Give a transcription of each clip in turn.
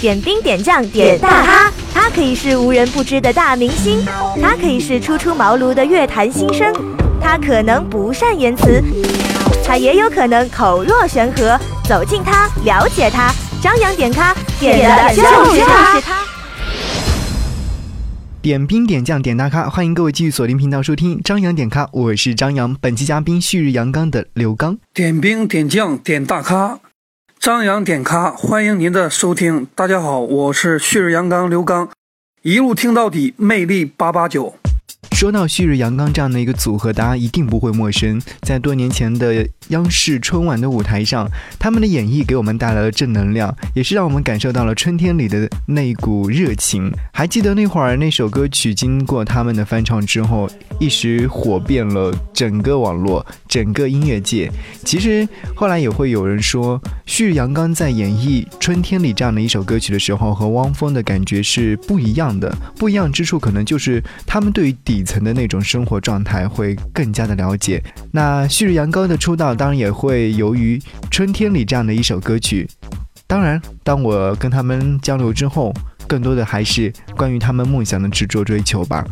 点兵点将点大咖，他可以是无人不知的大明星，他可以是初出茅庐的乐坛新生，他可能不善言辞，他也有可能口若悬河。走近他，了解他，张扬点咖，点的就是他。点兵点将点大咖，欢迎各位继续锁定频道收听张扬点咖，我是张扬。本期嘉宾旭日阳刚的刘刚。点兵点将点大咖，张扬点咖，欢迎您的收听。大家好，我是旭日阳刚刘刚，一路听到底，魅力八八九。说到旭日阳刚这样的一个组合，大家一定不会陌生。在多年前的央视春晚的舞台上，他们的演绎给我们带来了正能量，也是让我们感受到了春天里的那一股热情。还记得那会儿那首歌曲经过他们的翻唱之后，一时火遍了整个网络、整个音乐界。其实后来也会有人说，旭日阳刚在演绎《春天里》这样的一首歌曲的时候，和汪峰的感觉是不一样的。不一样之处，可能就是他们对于底层的那种生活状态会更加的了解。那旭日阳刚的出道，当然也会由于《春天里》这样的一首歌曲。当然，当我跟他们交流之后，更多的还是关于他们梦想的执着追求吧。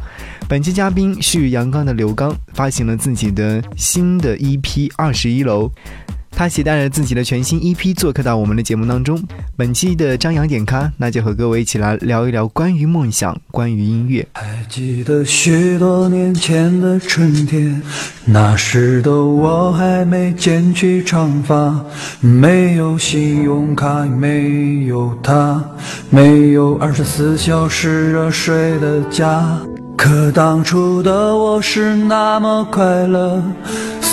本期嘉宾是阳刚的刘刚发行了自己的新的 EP《二十一楼》。他携带着自己的全新 EP 做客到我们的节目当中。本期的张扬点咖，那就和各位一起来聊一聊关于梦想，关于音乐。还记得许多年前的春天，那时的我还没剪去长发，没有信用卡，没有他，没有二十四小时热水的家。可当初的我是那么快乐。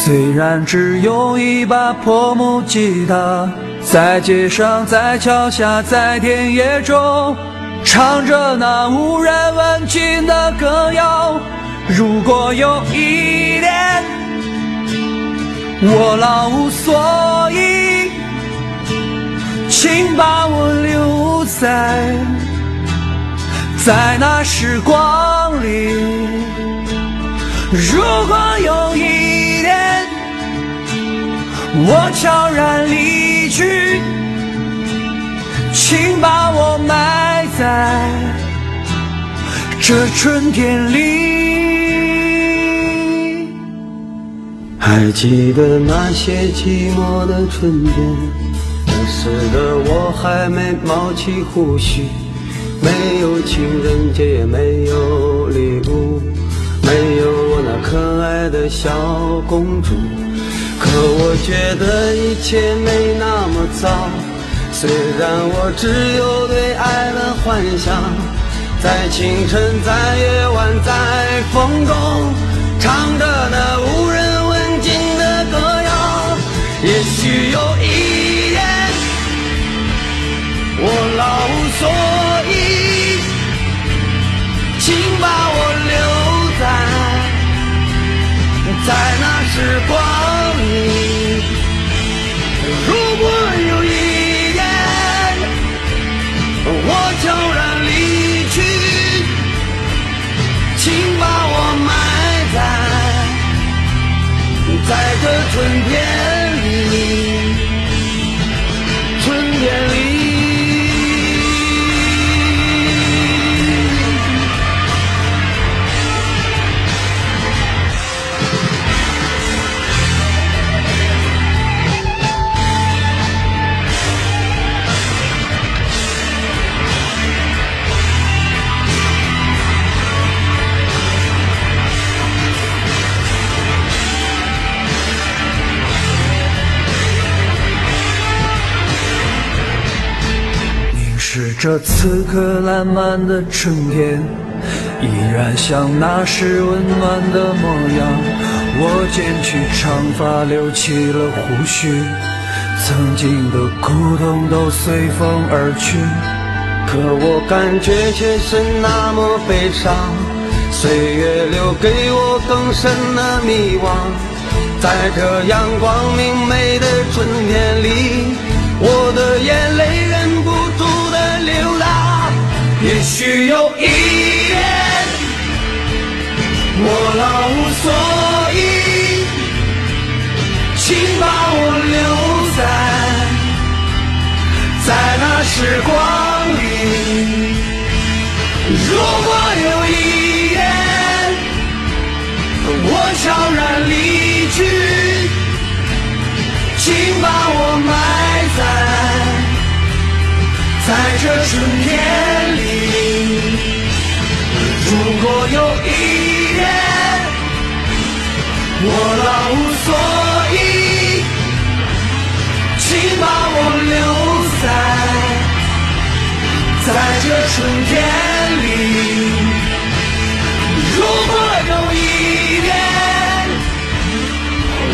虽然只有一把破木吉他，在街上，在桥下，在田野中，唱着那无人问津的歌谣。如果有一天我老无所依，请把我留在在那时光里。如果有一天我悄然离去，请把我埋在这春天里。还记得那些寂寞的春天，那时的我还没冒起胡须，没有情人节，也没有礼物，没有可爱的小公主。可我觉得一切没那么糟，虽然我只有对爱的幻想，在清晨，在夜晚，在风中，唱着那无人问津的歌谣。也许有一天，我老无所依，请把我在，那时光里。如果有一天我悄然离去，请把我埋在在这春天里，这此刻烂漫的春天，依然像那时温暖的模样。我剪去长发，留起了胡须，曾经的苦痛都随风而去。可我感觉却是那么悲伤，岁月留给我更深的迷惘。在这阳光明媚的春天里，我的眼泪忍。流浪也许有一天我老无所依请把我留在在那时光里如果有一天我悄然离去请把我埋在在这春天里。如果有一天我老无所依，请把我留在在这春天里。如果有一天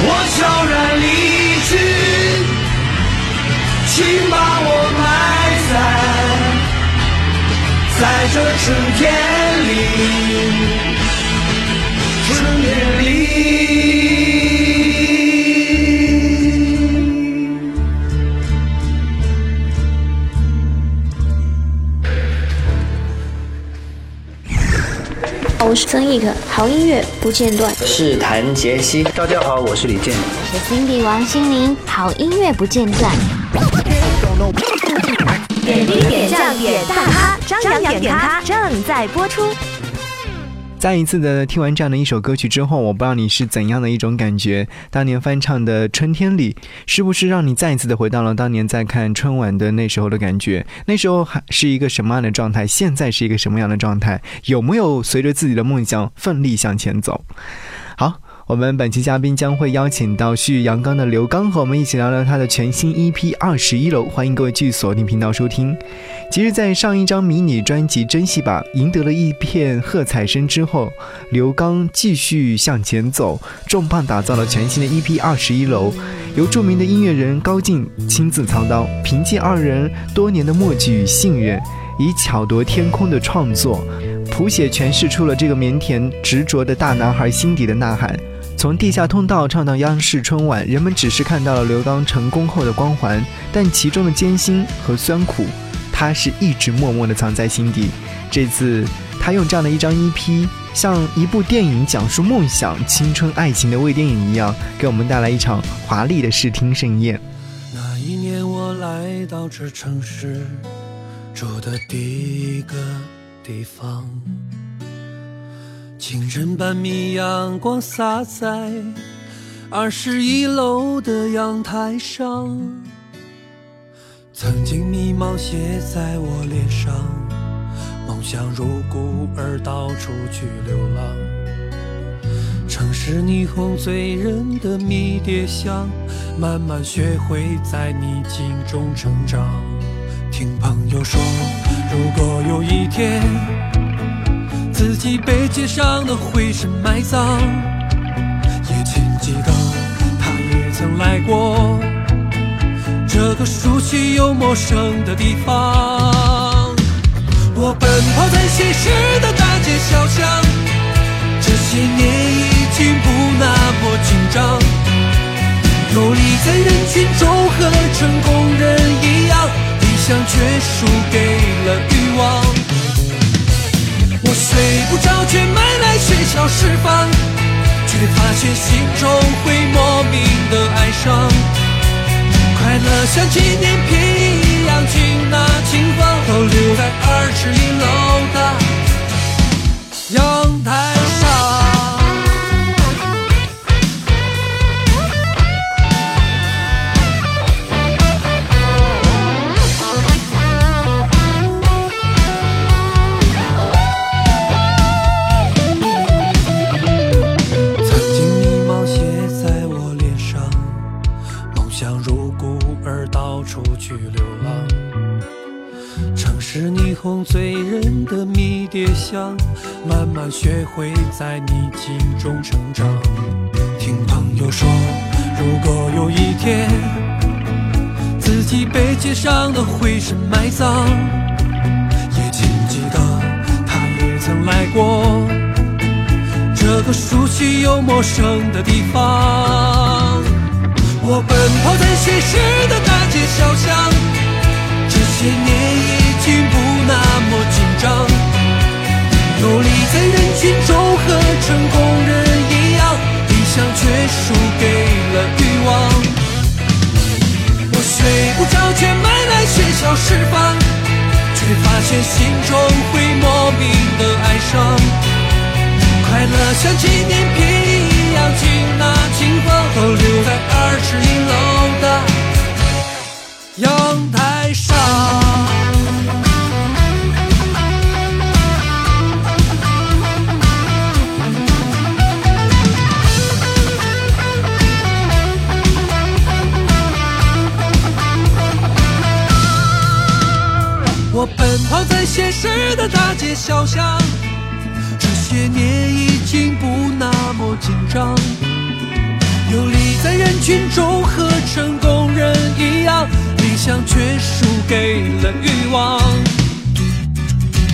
我悄然离去，请把我这春天里，春天里。我是曾轶可，好音乐不间断。是谭杰希，大家好，我是李健。我是 Cindy 王心凌，好音乐不间断。点滴点将点大咖，张扬点咖正在播出。再一次的听完这样的一首歌曲之后，我不知道你是怎样的一种感觉。当年翻唱的《春天里》，是不是让你再一次的回到了当年在看春晚的那时候的感觉？那时候还是一个什么样的状态？现在是一个什么样的状态？有没有随着自己的梦想奋力向前走？好。我们本期嘉宾将会邀请到旭阳刚的刘刚和我们一起聊聊他的全新 EP《二十一楼》，欢迎各位继续锁定频道收听。其实，在上一张迷你专辑《珍惜吧》赢得了一片喝彩声之后，刘刚继续向前走，重磅打造了全新的 EP《二十一楼》，由著名的音乐人高进亲自操刀，凭借二人多年的默契与信任，以巧夺天工的创作，谱写诠释出了这个腼腆执着的大男孩心底的呐喊。从地下通道唱到央视春晚，人们只是看到了刘刚成功后的光环，但其中的艰辛和酸苦，他是一直默默地藏在心底。这次，他用这样的一张 EP，像一部电影讲述梦想、青春、爱情的微电影一样，给我们带来一场华丽的视听盛宴。那一年，我来到这城市，住的第一个地方。清晨半米阳光洒在二十一楼的阳台上，曾经迷茫写在我脸上，梦想如孤儿到处去流浪。城市霓虹醉人的迷迭香，慢慢学会在逆境中成长。听朋友说，如果有一天。自己被街上的灰尘埋葬，也请记得他也曾来过这个熟悉又陌生的地方。我奔跑在现实的大街小巷，这些年已经不那么紧张，游离在人群中和成功人一样，理想却输给了欲望。我睡不着，却买来学校释放，却发现心中会莫名的哀伤。快乐像纪念品一样，轻拿轻放，都留在二十一楼的阳台慢慢学会在逆境中成长。听朋友说，如果有一天自己被街上的灰尘埋葬，也请记得他也曾来过这个熟悉又陌生的地方。我奔跑在现实的大街小巷，这些年已经不。那么紧张，努力在人群中和成功人一样，理想却输给了欲望。我睡不着，却买来学校释放，却发现心中会莫名的哀伤。快乐像纪念品一样。样，请那清风都留在二十一楼的阳台跑在现实的大街小巷，这些年已经不那么紧张，游离在人群中和成功人一样，理想却输给了欲望。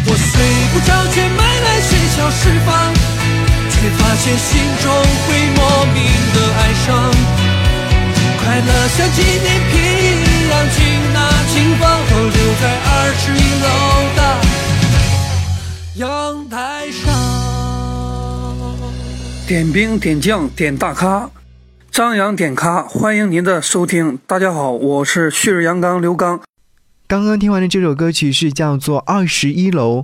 我睡不着，却买来喧嚣释放，却发现心中会莫名的哀伤。快乐像纪念品点兵点将点大咖，张扬点咖，欢迎您的收听。大家好，我是旭日阳刚刘刚。刚刚听完的这首歌曲是叫做《二十一楼》，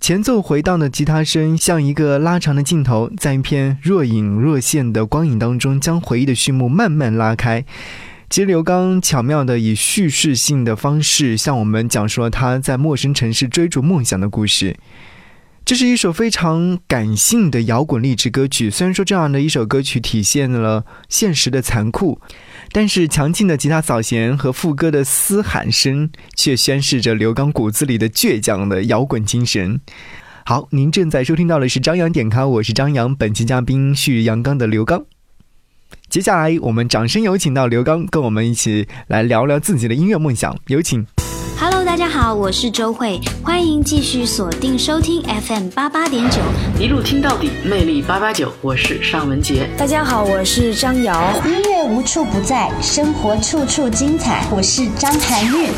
前奏回荡的吉他声像一个拉长的镜头，在一片若隐若现的光影当中，将回忆的序幕慢慢拉开。其实刘刚巧妙地以叙事性的方式向我们讲述了他在陌生城市追逐梦想的故事。这是一首非常感性的摇滚励志歌曲。虽然说这样的一首歌曲体现了现实的残酷，但是强劲的吉他扫弦和副歌的嘶喊声，却宣示着刘刚骨子里的倔强的摇滚精神。好，您正在收听到的是张扬点咖，我是张扬，本期嘉宾是阳刚的刘刚。接下来，我们掌声有请到刘刚，跟我们一起来聊聊自己的音乐梦想。有请。大家好，我是周慧，欢迎继续锁定收听 FM 八八点九。一路听到底，魅力八八九，我是尚文杰。大家好，我是张瑶。音乐无处不在，生活处处精彩。我是张含韵。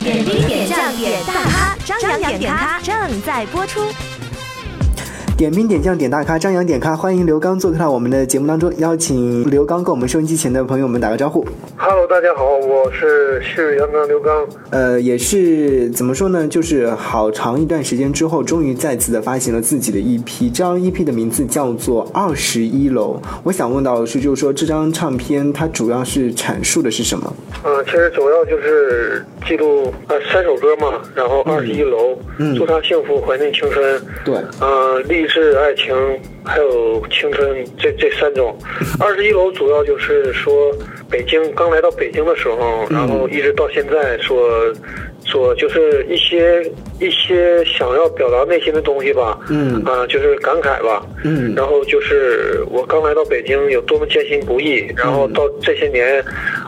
点兵点将点大咖，张扬点咖正在播出。点兵点将点大咖，张扬点咖，欢迎刘刚做客到我们的节目当中，邀请刘刚跟我们收音机前的朋友们打个招呼。Hello，大家好，我是旭日阳刚刘刚。呃，也是怎么说呢？就是好长一段时间之后，终于再次的发行了自己的 EP。这张 EP 的名字叫做《二十一楼》。我想问到的是，就是说这张唱片它主要是阐述的是什么？嗯、其实主要就是记录呃三首歌嘛，然后二十一楼，嗯祝他幸福，怀念青春，对，呃，励志、爱情，还有青春这这三种。二十一楼主要就是说北京刚来到北京的时候，然后一直到现在说说就是一些一些想要表达内心的东西吧，嗯。啊、就是感慨吧，嗯。然后就是我刚来到北京有多么艰辛不易，然后到这些年，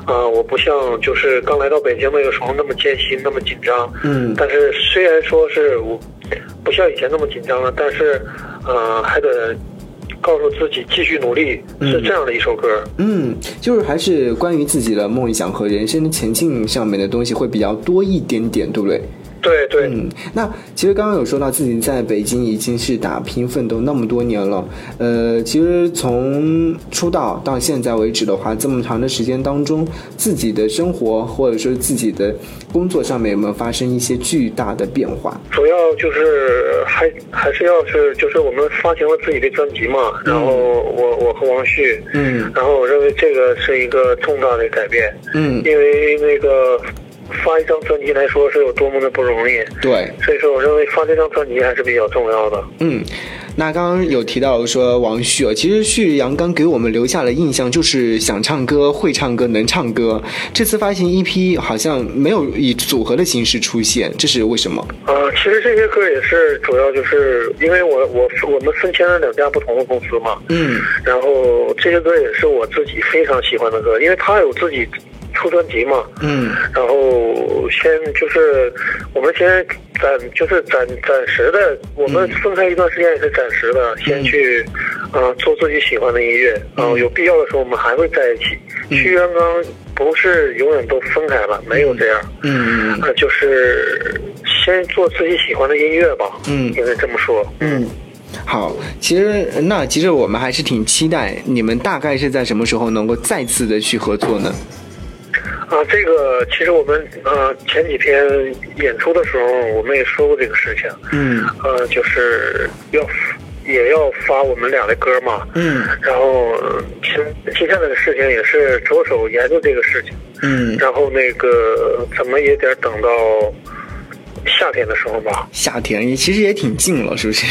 啊、我不像就是刚来到北京那个时候那么艰辛，那么紧张，嗯。但是虽然说是我不像以前那么紧张了，但是，呃，还得告诉自己继续努力，是这样的一首歌。嗯，就是还是关于自己的梦想和人生的前进上面的东西会比较多一点点，对不对？对对，嗯，那其实刚刚有说到自己在北京已经是打拼奋斗那么多年了，呃，其实从出道到现在为止的话，这么长的时间当中，自己的生活或者说自己的工作上面有没有发生一些巨大的变化？主要就是还还是要是就是我们发行了自己的专辑嘛，然后我我和王旭，嗯。然后我认为这个是一个重大的改变，嗯，因为那个发一张专辑来说是有多么的不容易，对，所以说我认为发这张专辑还是比较重要的。嗯，那刚刚有提到说王旭啊，其实旭阳刚给我们留下的印象就是想唱歌、会唱歌、能唱歌。这次发行 EP 好像没有以组合的形式出现，这是为什么？啊、其实这些歌也是主要就是因为我我我们分签了两家不同的公司嘛，嗯然后这些歌也是我自己非常喜欢的歌，因为他有自己出专辑嘛，嗯。然后先就是我们先暂就是暂暂时的，我们分开一段时间也是暂时的，先去啊、呃做自己喜欢的音乐，然后有必要的时候我们还会在一起。去刚刚不是永远都分开了，没有这样，嗯呃，就是先做自己喜欢的音乐吧，嗯。应该这么说。嗯。好，其实那其实我们还是挺期待你们大概是在什么时候能够再次的去合作呢？啊，这个其实我们呃前几天演出的时候，我们也说过这个事情。嗯呃，就是要也要发我们俩的歌嘛。嗯。然后现接下来的事情也是着手研究这个事情。嗯。然后那个怎么也得等到夏天的时候吧。夏天其实也挺近了，是不是？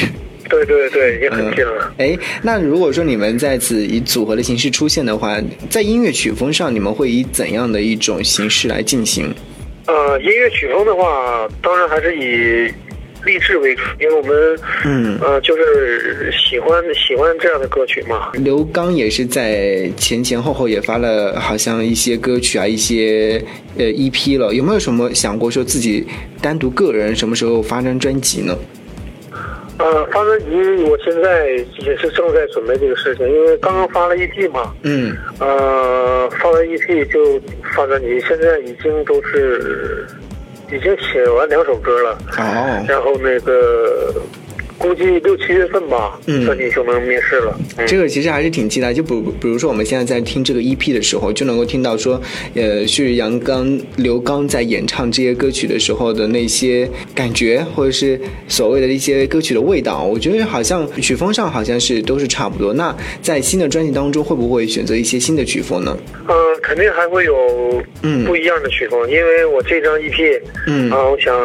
对对对，也很近了。哎，那如果说你们在此以组合的形式出现的话，在音乐曲风上，你们会以怎样的一种形式来进行？呃，音乐曲风的话，当然还是以励志为主，因为我们嗯呃就是喜欢喜欢这样的歌曲嘛。刘刚也是在前前后后也发了好像一些歌曲啊，一些呃 EP 了。有没有什么想过说自己单独个人什么时候发张专辑呢？呃，发专辑，我现在也是正在准备这个事情，因为刚刚发了 EP 嘛。嗯。呃，发完 EP 就发专辑，现在已经都是已经写完两首歌了。哦。然后那个。估计六七月份吧，嗯，就能面试了。这个其实还是挺期待。就比比如说，我们现在在听这个 EP 的时候，就能够听到说，呃，旭日阳刚、刘刚在演唱这些歌曲的时候的那些感觉，或者是所谓的一些歌曲的味道。我觉得好像曲风上好像是都是差不多。那在新的专辑当中，会不会选择一些新的曲风呢？嗯，肯定还会有嗯不一样的曲风，因为我这张 EP，嗯啊，我想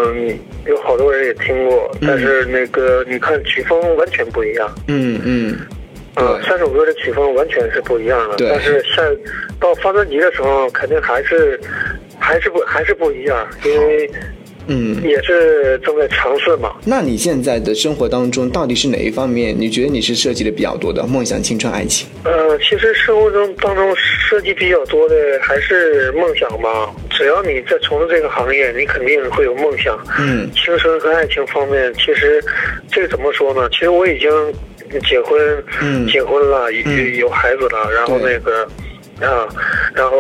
有好多人也听过，但是那个你。看曲风完全不一样，嗯嗯，嗯，三首歌的曲风完全是不一样的。但是像到发专辑的时候，肯定还是还是不还是不一样，因为嗯也是正在尝试嘛。那你现在的生活当中，到底是哪一方面？你觉得你是涉及的比较多的？梦想、青春、爱情？呃，其实生活中当中涉及比较多的还是梦想吧。只要你在从事这个行业，你肯定会有梦想。嗯，青春和爱情方面，其实这个怎么说呢？其实我已经结婚，嗯，结婚了，有有孩子了，然后那个啊，然后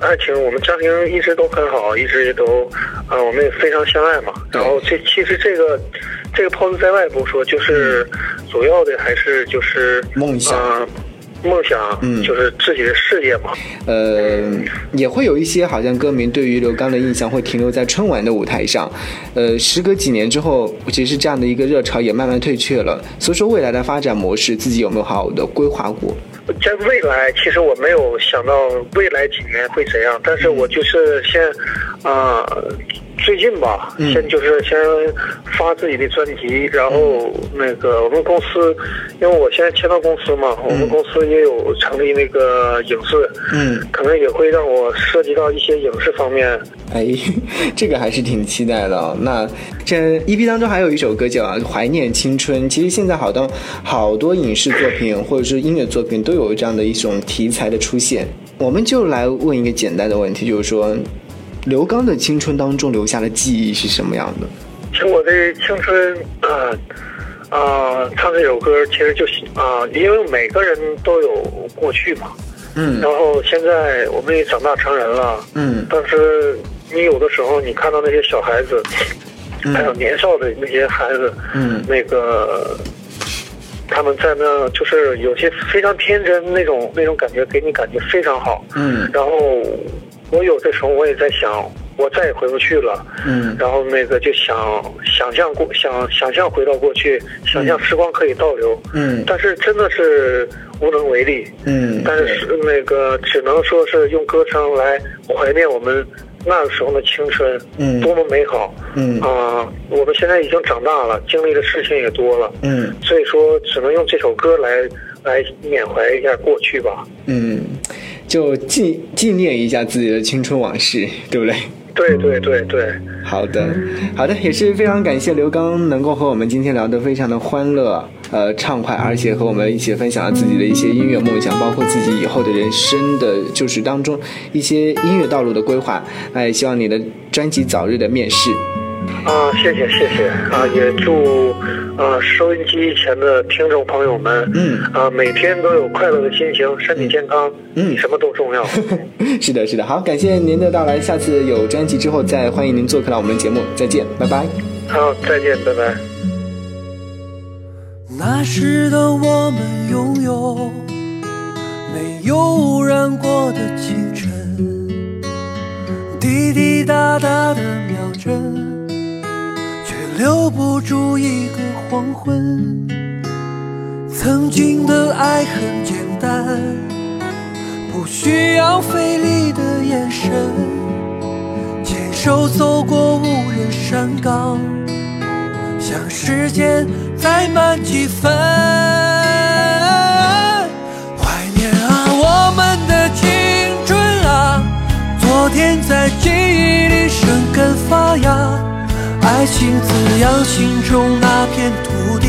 爱情，我们家庭一直都很好，一直也都啊，我们也非常相爱嘛。然后这其实这个这个抛之在外不说，就是主要的还是就是梦想。梦想，嗯，就是自己的事业嘛。呃，也会有一些好像歌迷对于刘刚的印象会停留在春晚的舞台上。呃，时隔几年之后，其实这样的一个热潮也慢慢退却了。所以说，未来的发展模式，自己有没有好好的规划过？在未来，其实我没有想到未来几年会怎样，但是我就是先，啊。最近吧，先就是先发自己的专辑，然后那个我们公司，因为我现在签到公司嘛，我们公司也有成立那个影视，嗯，可能也会让我涉及到一些影视方面。哎，这个还是挺期待的。那这 EP 当中还有一首歌叫《怀念青春》，其实现在好多好多影视作品或者是音乐作品都有这样的一种题材的出现。我们就来问一个简单的问题，就是说。刘刚的青春当中留下的记忆是什么样的？其实我的青春啊啊，唱这首歌其实就是啊，因为每个人都有过去嘛，嗯，然后现在我们也长大成人了，嗯，但是你有的时候你看到那些小孩子，还有年少的那些孩子，嗯，那个他们在那就是有些非常天真那种那种感觉，给你感觉非常好，嗯，然后。我有的时候我也在想，我再也回不去了。嗯，然后那个就想想象过，想想象回到过去，想象时光可以倒流。嗯，但是真的是无能为力。嗯，但是那个只能说是用歌声来怀念我们那个时候的青春。嗯，多么美好。嗯啊，我们现在已经长大了，经历的事情也多了。嗯，所以说只能用这首歌来来缅怀一下过去吧。嗯。就纪纪念一下自己的青春往事，对不对？对对对对，好的，好的，也是非常感谢刘刚能够和我们今天聊得非常的欢乐，呃，畅快，而且和我们一起分享了自己的一些音乐梦想，包括自己以后的人生的就是当中一些音乐道路的规划。那也希望你的专辑早日的面世。啊，谢谢谢谢啊！也祝啊收音机前的听众朋友们，嗯啊每天都有快乐的心情，身体健康，嗯，什么都重要。是的，是的，好，感谢您的到来，下次有专辑之后再欢迎您做客到我们的节目，再见，拜拜。好，再见，拜拜。那时的我们拥有没有污染过的清晨，滴滴答答的秒针。留不住一个黄昏，曾经的爱很简单，不需要费力的眼神，牵手走过无人山岗，想时间再慢几分。怀念啊，我们的青春啊，昨天在记忆里生根发芽，爱情滋养心中那片土地。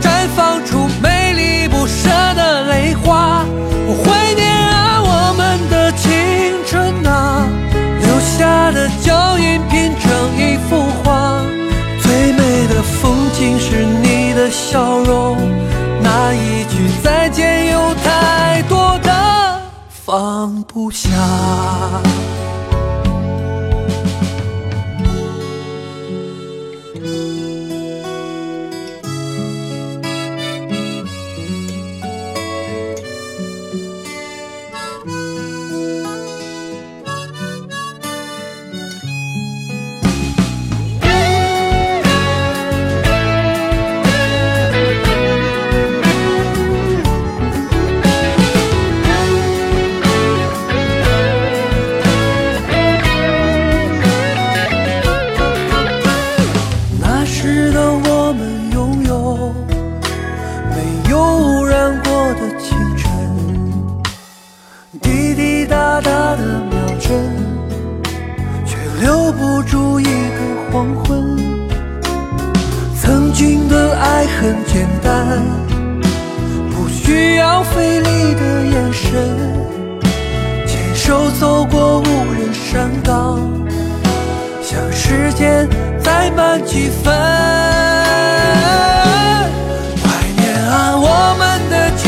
绽放出美丽不舍的泪花。我怀念啊，我们的青春啊，留下的脚印拼成一幅画。最美的风景是你的笑容，那一句再见有太多的放不下。慢几分。怀念啊，我们的青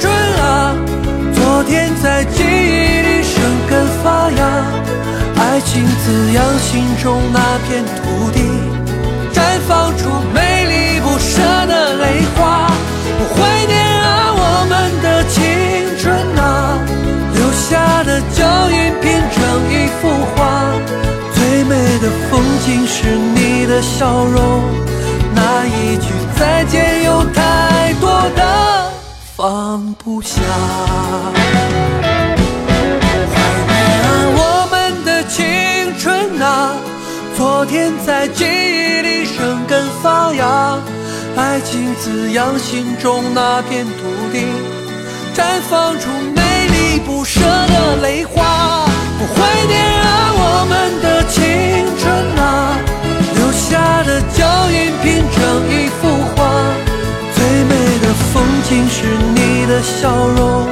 春啊，昨天在记忆里生根发芽，爱情滋养心中那片土地，绽放出美丽不舍的泪花。我怀念啊，我们的青春啊，留下的脚印拼成一幅画。最美的风景是你的笑容，那一句再见有太多的放不下。怀念啊，我们的青春啊，昨天在记忆里生根发芽，爱情滋养心中那片土地，绽放出美丽不舍的泪花。我怀念啊，我们的青春啊，下的脚印拼成一幅画。最美的风景是你的笑容，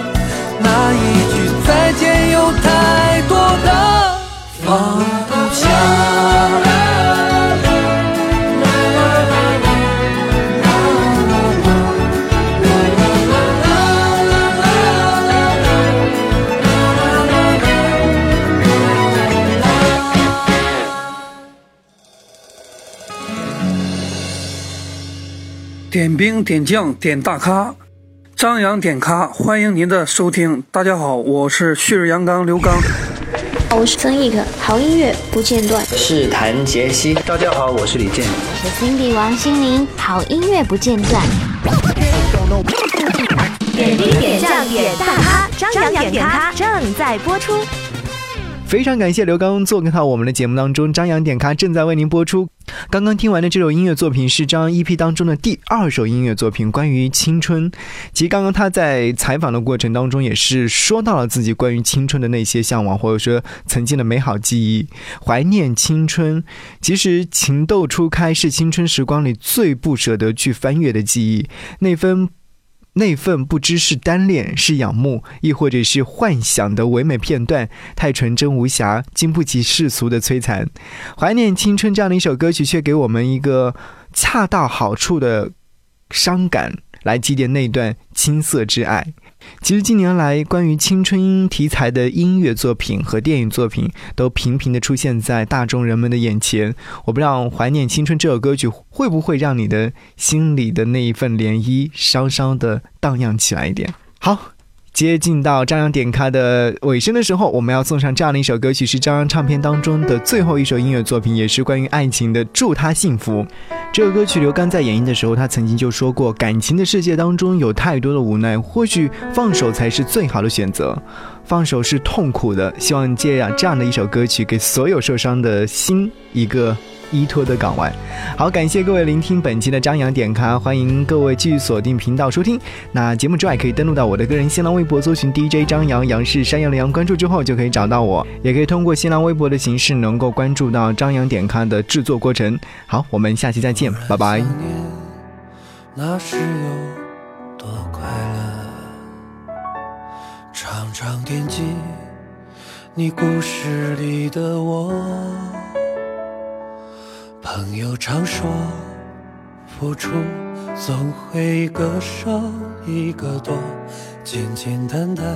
那一句再见有太多的放点兵点将点大咖，张扬点咖，欢迎您的收听。大家好，我是旭日阳刚刘刚。我是曾轶可，好音乐不间断。是谭杰希，大家好，我是李健。我是 Cindy 王心凌，好音乐不间断。点兵点将点大咖，张扬点咖正在播出。非常感谢刘刚做客到我们的节目当中，张扬点咖正在为您播出。刚刚听完的这首音乐作品是张 EP 当中的第二首音乐作品，关于青春。其实刚刚他在采访的过程当中也是说到了自己关于青春的那些向往，或者说曾经的美好记忆，怀念青春。其实情窦初开是青春时光里最不舍得去翻阅的记忆，那份。那份不知是单恋是仰慕，亦或者是幻想的唯美片段，太纯真无瑕，经不起世俗的摧残。怀念青春这样的一首歌曲，却给我们一个恰到好处的伤感，来祭奠那段青涩之爱。其实近年来，关于青春题材的音乐作品和电影作品都频频的出现在大众人们的眼前。我不知道《怀念青春》这首歌曲会不会让你的心里的那一份涟漪稍稍的荡漾起来一点。好，接近到张扬点咖的尾声的时候，我们要送上这样的一首歌曲，是张扬唱片当中的最后一首音乐作品，也是关于爱情的。祝他幸福。这个歌曲刘刚在演绎的时候，他曾经就说过，感情的世界当中有太多的无奈，或许放手才是最好的选择。放手是痛苦的，希望借呀这样的一首歌曲，给所有受伤的心一个。依托的港湾，好，感谢各位聆听本期的张扬点咖，欢迎各位继续锁定频道收听。那节目之外，可以登录到我的个人新浪微博，搜寻 DJ 张扬，杨是山羊的羊，关注之后就可以找到我，也可以通过新浪微博的形式能够关注到张扬点咖的制作过程。好，我们下期再见，拜拜。那是有多快乐？常常惦记你故事里的我。朋友常说，付出总会一个少一个多，简简单单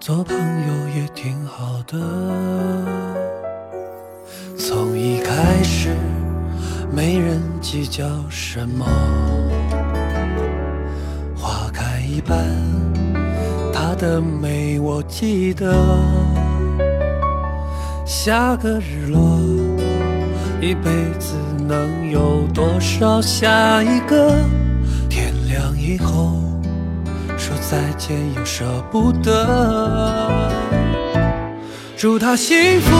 做朋友也挺好的。从一开始，没人计较什么，花开一半，它的美我记得，下个日落。一辈子能有多少下一个？天亮以后说再见又舍不得。祝他幸福，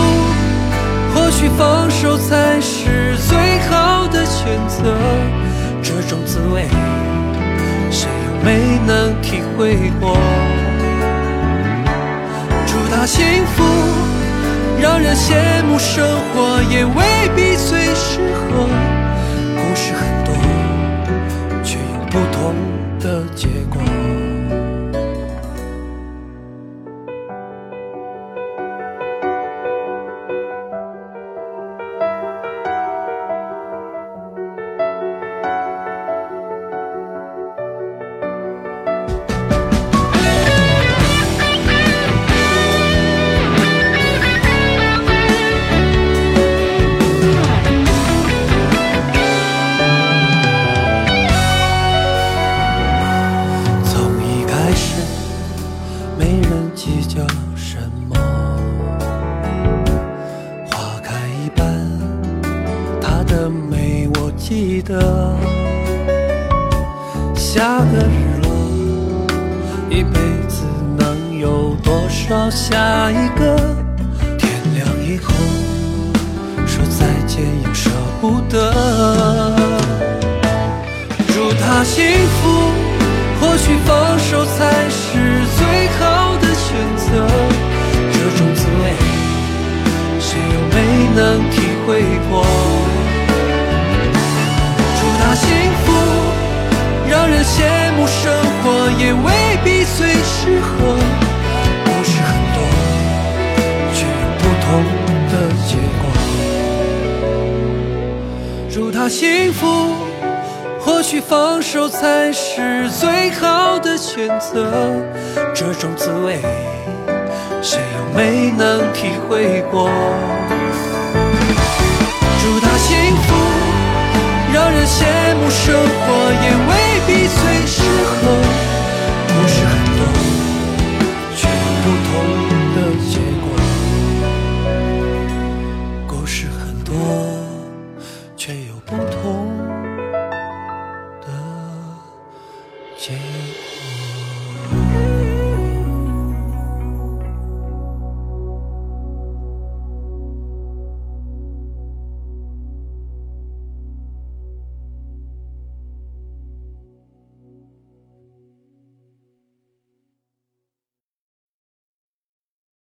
或许放手才是最好的选择。这种滋味，谁又没能体会过？祝他幸福。让人羡慕生活，也未必最适合。故事很多，却有不同的结果。的下个日落，一辈子能有多少下一个天亮以后，说再见又舍不得。祝他幸福，或许放手才是最好的选择。这种滋味，谁又没能体会过？生活，也未必最适合。故事很多，却有不同的结果，祝他幸福。或许放手才是最好的选择。这种滋味，谁又没能体会过？祝他幸福，让人羡慕生活，也未必最适合。